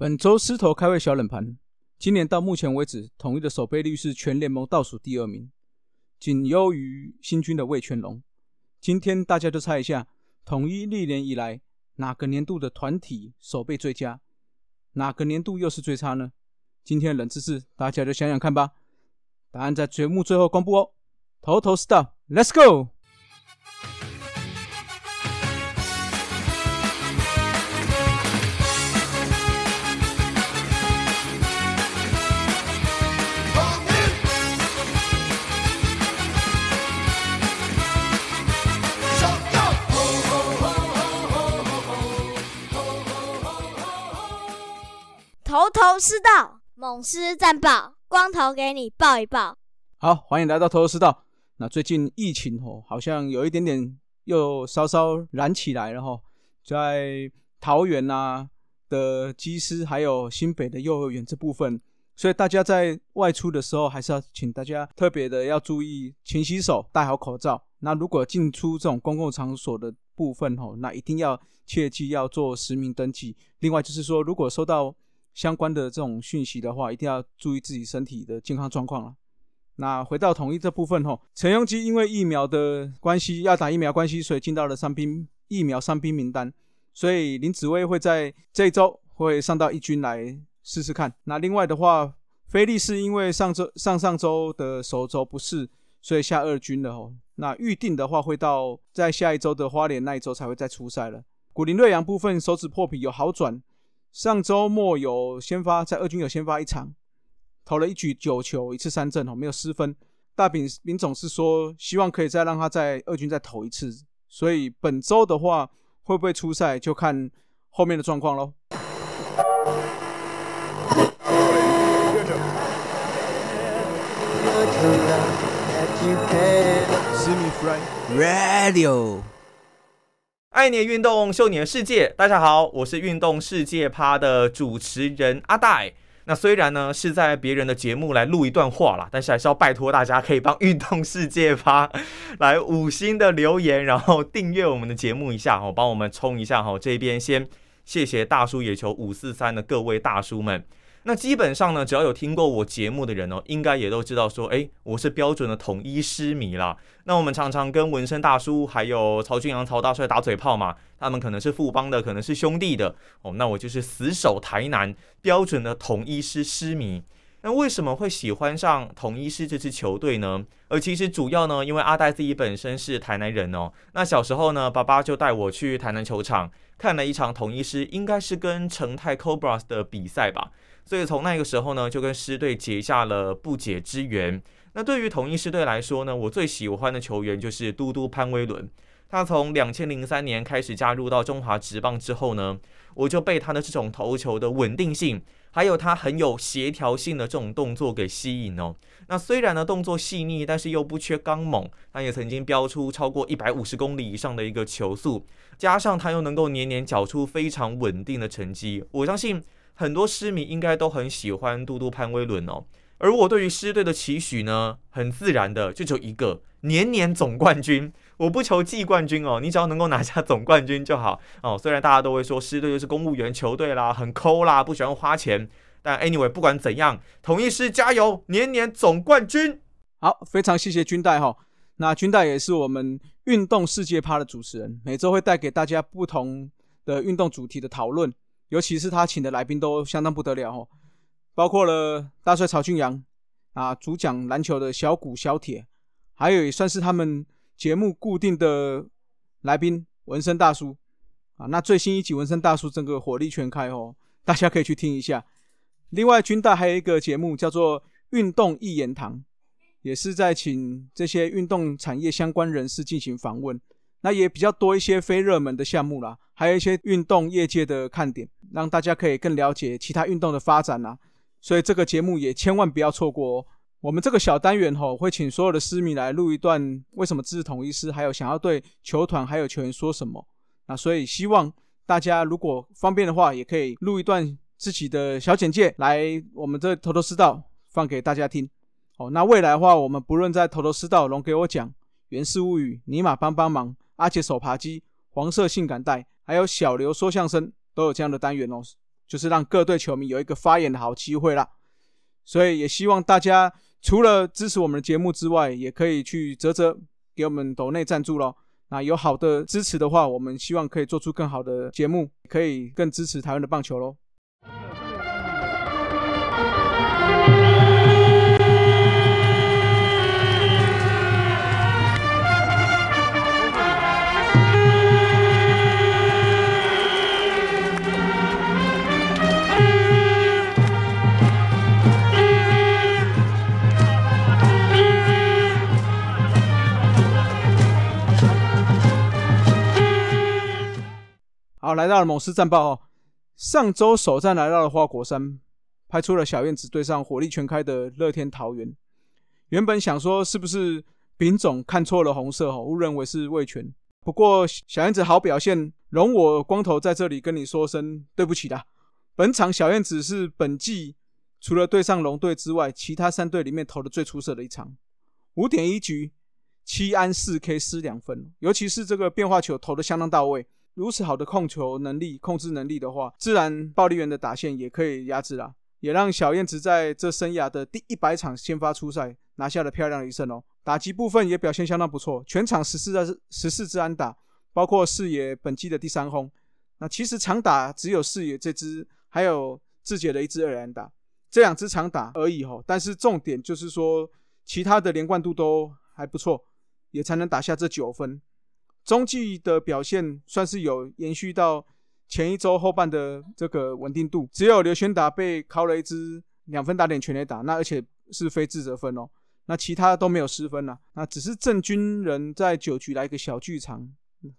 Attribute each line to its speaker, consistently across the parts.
Speaker 1: 本周狮头开胃小冷盘，今年到目前为止，统一的守备率是全联盟倒数第二名，仅优于新军的魏全龙。今天大家就猜一下，统一历年以来哪个年度的团体守备最佳，哪个年度又是最差呢？今天的冷知识，大家就想想看吧。答案在节目最后公布哦。头头是道，Let's go！
Speaker 2: 师道，猛狮战报，光头给你报一报。
Speaker 1: 好，欢迎来到头头师道。那最近疫情哦，好像有一点点又稍稍燃起来了哈，在桃园呐的机师，还有新北的幼儿园这部分，所以大家在外出的时候，还是要请大家特别的要注意勤洗手，戴好口罩。那如果进出这种公共场所的部分哦，那一定要切记要做实名登记。另外就是说，如果收到相关的这种讯息的话，一定要注意自己身体的健康状况啊。那回到统一这部分吼，陈庸基因为疫苗的关系要打疫苗关系，所以进到了伤兵疫苗伤兵名单，所以林子威会在这周会上到一军来试试看。那另外的话，菲利是因为上周上上周的手肘不适，所以下二军了吼。那预定的话会到在下一周的花莲那一周才会再出赛了。古林瑞阳部分手指破皮有好转。上周末有先发，在二军有先发一场，投了一局九球，一次三振哦，没有失分。大饼林总是说，希望可以再让他在二军再投一次，所以本周的话会不会出赛，就看后面的状况喽。
Speaker 3: Radio。爱你的运动，秀你的世界。大家好，我是运动世界趴的主持人阿戴。那虽然呢是在别人的节目来录一段话啦，但是还是要拜托大家可以帮运动世界趴来五星的留言，然后订阅我们的节目一下哦，帮我们冲一下哈。这边先谢谢大叔野球五四三的各位大叔们。那基本上呢，只要有听过我节目的人哦，应该也都知道说，哎，我是标准的统一师迷啦。那我们常常跟纹身大叔还有曹俊阳曹大帅打嘴炮嘛，他们可能是富邦的，可能是兄弟的哦。那我就是死守台南，标准的统一师师迷。那为什么会喜欢上统一师这支球队呢？而其实主要呢，因为阿戴自己本身是台南人哦。那小时候呢，爸爸就带我去台南球场看了一场统一师，应该是跟成泰 Cobras 的比赛吧。所以从那个时候呢，就跟狮队结下了不解之缘。那对于同一狮队来说呢，我最喜欢的球员就是嘟嘟潘威伦。他从两千零三年开始加入到中华职棒之后呢，我就被他的这种投球的稳定性，还有他很有协调性的这种动作给吸引哦。那虽然呢动作细腻，但是又不缺刚猛。他也曾经飙出超过一百五十公里以上的一个球速，加上他又能够年年缴出非常稳定的成绩，我相信。很多狮迷应该都很喜欢嘟嘟潘威伦哦，而我对于狮队的期许呢，很自然的就只有一个年年总冠军。我不求季冠军哦，你只要能够拿下总冠军就好哦。虽然大家都会说狮队就是公务员球队啦，很抠啦，不喜欢花钱，但 anyway 不管怎样，同一狮加油，年年总冠军。
Speaker 1: 好，非常谢谢军代哈。那军代也是我们运动世界趴的主持人，每周会带给大家不同的运动主题的讨论。尤其是他请的来宾都相当不得了哦，包括了大帅曹俊阳啊，主讲篮球的小谷小铁，还有也算是他们节目固定的来宾纹身大叔啊。那最新一集纹身大叔整个火力全开哦，大家可以去听一下。另外军大还有一个节目叫做运动一言堂，也是在请这些运动产业相关人士进行访问。那也比较多一些非热门的项目啦，还有一些运动业界的看点，让大家可以更了解其他运动的发展啦。所以这个节目也千万不要错过哦。我们这个小单元吼，会请所有的私迷来录一段为什么支持统一师，还有想要对球团还有球员说什么。那所以希望大家如果方便的话，也可以录一段自己的小简介来我们这头头是道放给大家听。哦，那未来的话，我们不论在头头是道龙给我讲，原氏物语尼玛帮帮忙。阿杰手扒鸡、黄色性感带，还有小刘说相声，都有这样的单元哦。就是让各队球迷有一个发言的好机会啦。所以也希望大家除了支持我们的节目之外，也可以去泽泽给我们抖内赞助喽。那有好的支持的话，我们希望可以做出更好的节目，可以更支持台湾的棒球喽。来到了猛狮战报哦。上周首战来到了花果山，派出了小燕子对上火力全开的乐天桃园。原本想说是不是丙总看错了红色哦，误认为是味全。不过小燕子好表现，容我光头在这里跟你说声对不起啦。本场小燕子是本季除了对上龙队之外，其他三队里面投的最出色的一场。五点一局，七安四 K 失两分，尤其是这个变化球投的相当到位。如此好的控球能力、控制能力的话，自然暴力员的打线也可以压制啦，也让小燕子在这生涯的第一百场先发出赛拿下了漂亮的一胜哦。打击部分也表现相当不错，全场十四支十四支安打，包括视野本季的第三轰。那其实长打只有视野这支，还有志杰的一支二安打，这两支长打而已哦。但是重点就是说，其他的连贯度都还不错，也才能打下这九分。中继的表现算是有延续到前一周后半的这个稳定度，只有刘轩达被敲了一支两分打点全垒打，那而且是非自责分哦，那其他都没有失分了，那只是郑军人在九局来一个小剧场，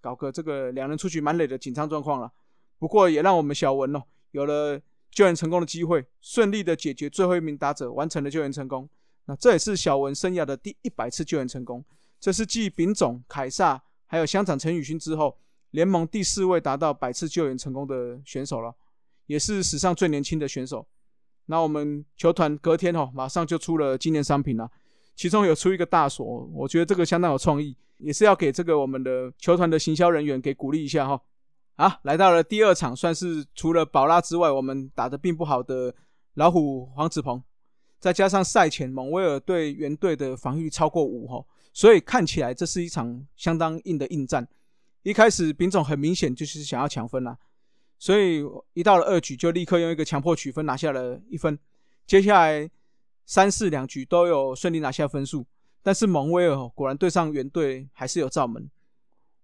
Speaker 1: 搞个这个两人出局满垒的紧张状况了。不过也让我们小文哦有了救援成功的机会，顺利的解决最后一名打者，完成了救援成功。那这也是小文生涯的第一百次救援成功，这是继丙总凯撒。还有香港陈宇勋之后，联盟第四位达到百次救援成功的选手了，也是史上最年轻的选手。那我们球团隔天哦，马上就出了纪念商品了，其中有出一个大锁，我觉得这个相当有创意，也是要给这个我们的球团的行销人员给鼓励一下哈。啊，来到了第二场，算是除了宝拉之外，我们打的并不好的老虎黄子鹏，再加上赛前蒙威尔对原队的防御超过五哈。所以看起来这是一场相当硬的硬战。一开始丙总很明显就是想要抢分啦，所以一到了二局就立刻用一个强迫取分拿下了一分。接下来三四两局都有顺利拿下分数，但是蒙威尔果然对上原队还是有罩门。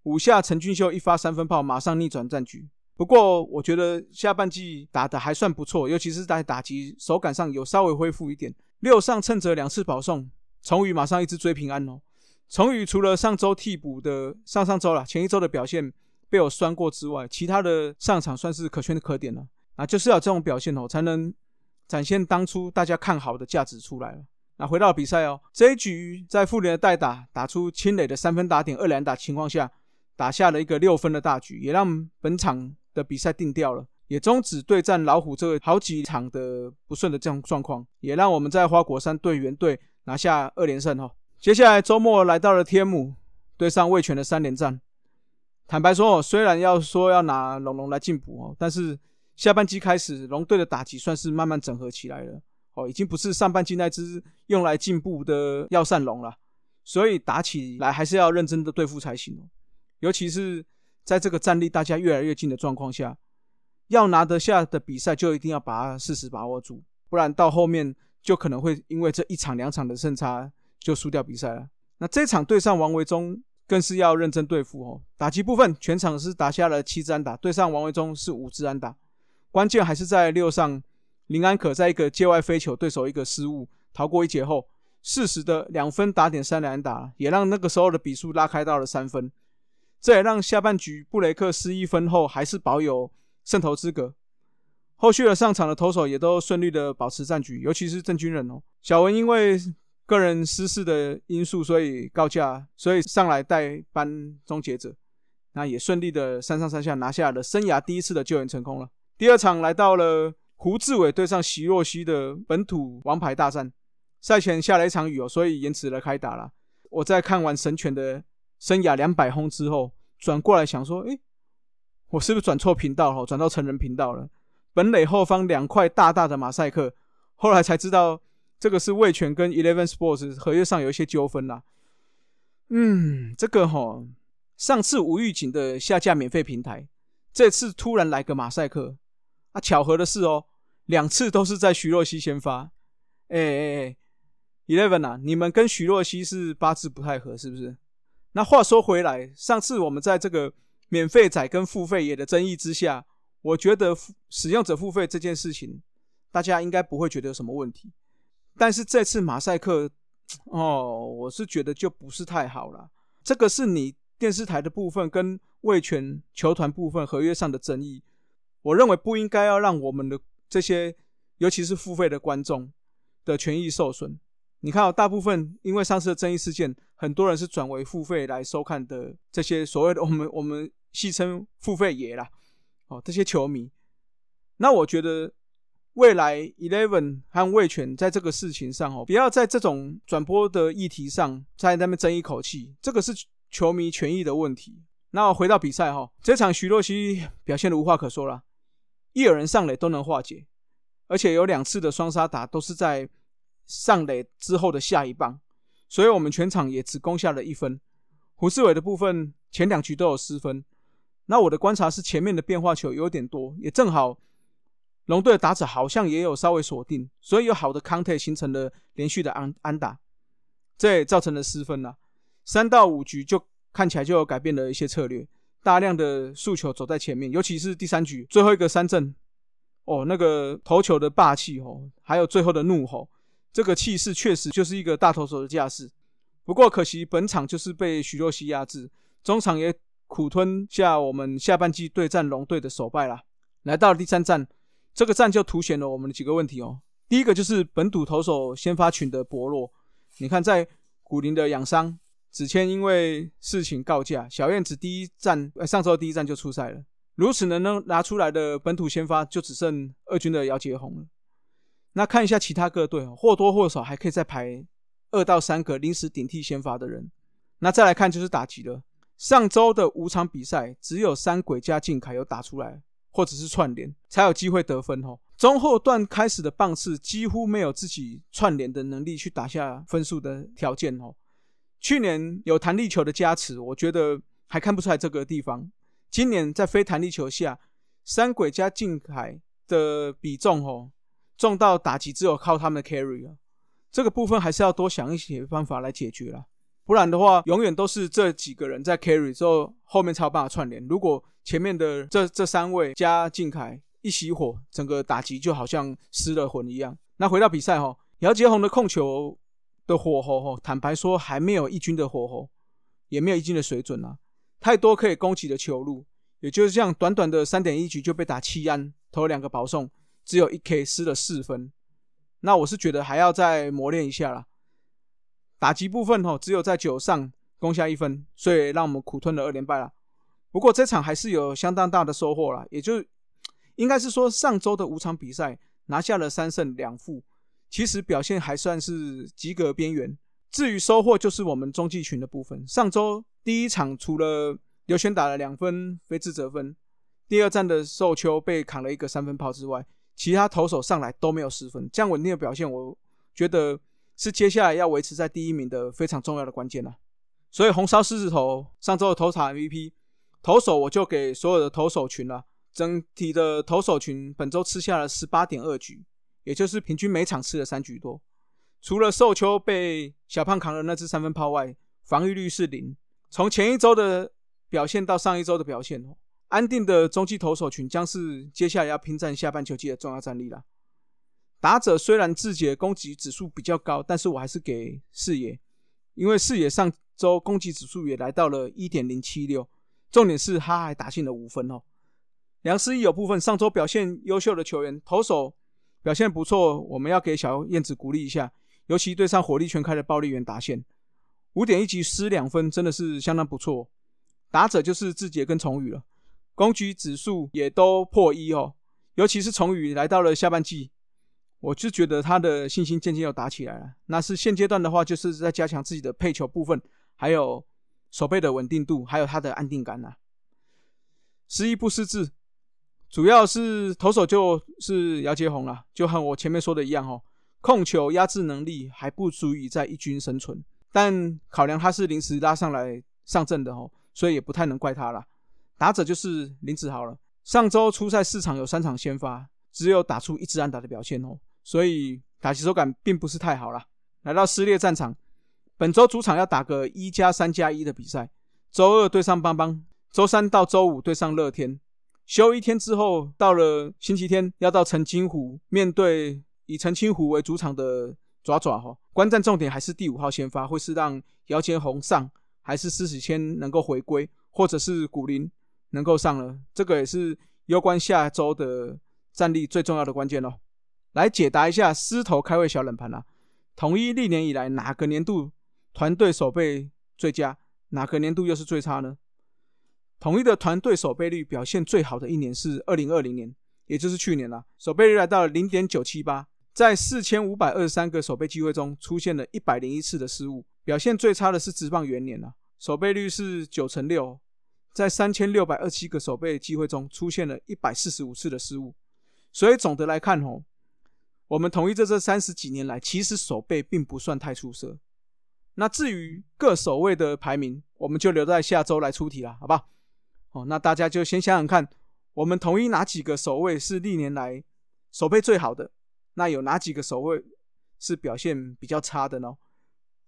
Speaker 1: 五下陈俊秀一发三分炮，马上逆转战局。不过我觉得下半季打的还算不错，尤其是在打击手感上有稍微恢复一点。六上趁着两次保送，崇宇马上一直追平安哦。崇宇除了上周替补的上上周了，前一周的表现被我酸过之外，其他的上场算是可圈可点了啊！就是要这种表现哦，才能展现当初大家看好的价值出来了。那回到比赛哦，这一局在复联的代打打出清磊的三分打点二连打情况下，打下了一个六分的大局，也让本场的比赛定掉了，也终止对战老虎这个好几场的不顺的这种状况，也让我们在花果山队员队拿下二连胜哦。接下来周末来到了天母，对上味全的三连战。坦白说，虽然要说要拿龙龙来进补哦，但是下半季开始，龙队的打击算是慢慢整合起来了哦，已经不是上半季那只用来进步的药膳龙了。所以打起来还是要认真的对付才行哦。尤其是在这个战力大家越来越近的状况下，要拿得下的比赛就一定要把它适时把握住，不然到后面就可能会因为这一场两场的胜差。就输掉比赛了。那这场对上王维忠，更是要认真对付哦。打击部分，全场是打下了七支安打，对上王维忠是五支安打。关键还是在六上林安可在一个界外飞球，对手一个失误，逃过一劫后，适时的两分打点三连打，也让那个时候的比数拉开到了三分。这也让下半局布雷克失一分后，还是保有胜投资格。后续的上场的投手也都顺利的保持战局，尤其是郑军人哦。小文因为个人私事的因素，所以告假，所以上来代班终结者，那也顺利的三上三下拿下了生涯第一次的救援成功了。第二场来到了胡志伟对上席若曦的本土王牌大战，赛前下了一场雨哦，所以延迟了开打了。我在看完神犬的生涯两百轰之后，转过来想说，诶，我是不是转错频道了？转到成人频道了？本垒后方两块大大的马赛克，后来才知道这个是味全跟 Eleven Sports 合约上有一些纠纷啦。嗯，这个哈，上次无预警的下架免费平台，这次突然来个马赛克，啊，巧合的是哦，两次都是在徐若曦先发。哎哎哎，Eleven 啊，你们跟徐若曦是八字不太合，是不是？那话说回来，上次我们在这个免费仔跟付费也的争议之下，我觉得使用者付费这件事情，大家应该不会觉得有什么问题。但是这次马赛克。哦，我是觉得就不是太好了。这个是你电视台的部分跟卫权球团部分合约上的争议，我认为不应该要让我们的这些，尤其是付费的观众的权益受损。你看，大部分因为上次的争议事件，很多人是转为付费来收看的这些所谓的 我们我们戏称付费爷啦，哦，这些球迷。那我觉得。未来 Eleven 和魏权在这个事情上哦，不要在这种转播的议题上在那边争一口气，这个是球迷权益的问题。那回到比赛哈，这场徐若曦表现的无话可说了，一有人上垒都能化解，而且有两次的双杀打都是在上垒之后的下一棒，所以我们全场也只攻下了一分。胡志伟的部分前两局都有失分，那我的观察是前面的变化球有点多，也正好。龙队的打者好像也有稍微锁定，所以有好的 contact 形成了连续的安安打，这也造成了失分了。三到五局就看起来就有改变了一些策略，大量的诉求走在前面，尤其是第三局最后一个三振，哦，那个投球的霸气哦，还有最后的怒吼，这个气势确实就是一个大投手的架势。不过可惜本场就是被徐若曦压制，中场也苦吞下我们下半季对战龙队的首败了。来到了第三战。这个战就凸显了我们的几个问题哦。第一个就是本土投手先发群的薄弱。你看，在古林的养伤，子谦因为事情告假，小燕子第一战，呃，上周第一战就出赛了。如此能能拿出来的本土先发，就只剩二军的姚杰宏了。那看一下其他各队，或多或少还可以再排二到三个临时顶替先发的人。那再来看就是打击了。上周的五场比赛，只有三鬼加靖凯有打出来。或者是串联才有机会得分哦。中后段开始的棒次几乎没有自己串联的能力去打下分数的条件哦。去年有弹力球的加持，我觉得还看不出来这个地方。今年在非弹力球下，三鬼加近海的比重哦，重到打击只有靠他们的 carry 了。这个部分还是要多想一些方法来解决了，不然的话，永远都是这几个人在 carry 之后，后面才有办法串联。如果前面的这这三位加靖凯一熄火，整个打击就好像失了魂一样。那回到比赛哈，姚杰宏的控球的火候哈，坦白说还没有一军的火候，也没有一军的水准啊。太多可以攻击的球路，也就是这样，短短的三点一局就被打七安，投了两个保送，只有一 K 失了四分。那我是觉得还要再磨练一下啦。打击部分哈，只有在九上攻下一分，所以让我们苦吞了二连败了。不过这场还是有相当大的收获啦，也就应该是说上周的五场比赛拿下了三胜两负，其实表现还算是及格边缘。至于收获，就是我们中继群的部分。上周第一场除了刘轩打了两分非自责分，第二战的寿秋被砍了一个三分炮之外，其他投手上来都没有失分，这样稳定的表现，我觉得是接下来要维持在第一名的非常重要的关键了。所以红烧狮子头上周的投场 MVP。投手我就给所有的投手群了，整体的投手群本周吃下了十八点二局，也就是平均每场吃了三局多。除了寿秋被小胖扛了那支三分炮外，防御率是零。从前一周的表现到上一周的表现，安定的中继投手群将是接下来要拼战下半球季的重要战力了。打者虽然自己的攻击指数比较高，但是我还是给视野，因为视野上周攻击指数也来到了一点零七六。重点是他还打进了五分哦。梁思义有部分上周表现优秀的球员，投手表现不错，我们要给小燕子鼓励一下。尤其对上火力全开的暴力员打线，五点一局失两分，真的是相当不错。打者就是志杰跟崇宇了，攻击指数也都破一哦。尤其是崇宇来到了下半季，我就觉得他的信心渐渐又打起来了。那是现阶段的话，就是在加强自己的配球部分，还有。手背的稳定度，还有他的安定感呐。失一不失智，主要是投手就是姚杰宏啦，就和我前面说的一样哦，控球压制能力还不足以在一军生存。但考量他是临时拉上来上阵的哦，所以也不太能怪他啦。打者就是林子豪了，上周初赛四场有三场先发，只有打出一支安打的表现哦，所以打击手感并不是太好啦。来到撕裂战场，本周主场要打个一加三加一的比赛，周二对上邦邦，周三到周五对上乐天，休一天之后，到了星期天要到澄清湖面对以澄清湖为主场的爪爪哈。观战重点还是第五号先发，会是让姚谦宏上，还是施史谦能够回归，或者是古林能够上了？这个也是攸关下周的战力最重要的关键哦。来解答一下狮头开胃小冷盘啊。统一历年以来哪个年度团队守备最佳？哪个年度又是最差呢？统一的团队守备率表现最好的一年是二零二零年，也就是去年了，守备率来到了零点九七八，在四千五百二十三个守备机会中出现了一百零一次的失误。表现最差的是职棒元年啊，守备率是九成六，在三千六百二七个守备机会中出现了一百四十五次的失误。所以总的来看哦。我们统一这这三十几年来，其实守备并不算太出色。那至于各守卫的排名，我们就留在下周来出题了，好吧？哦，那大家就先想想看，我们统一哪几个守卫是历年来守备最好的？那有哪几个守卫是表现比较差的呢？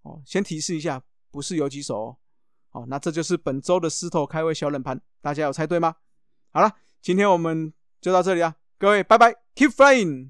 Speaker 1: 哦，先提示一下，不是游击手哦。哦，那这就是本周的狮头开胃小冷盘，大家有猜对吗？好了，今天我们就到这里啊，各位拜拜，Keep flying。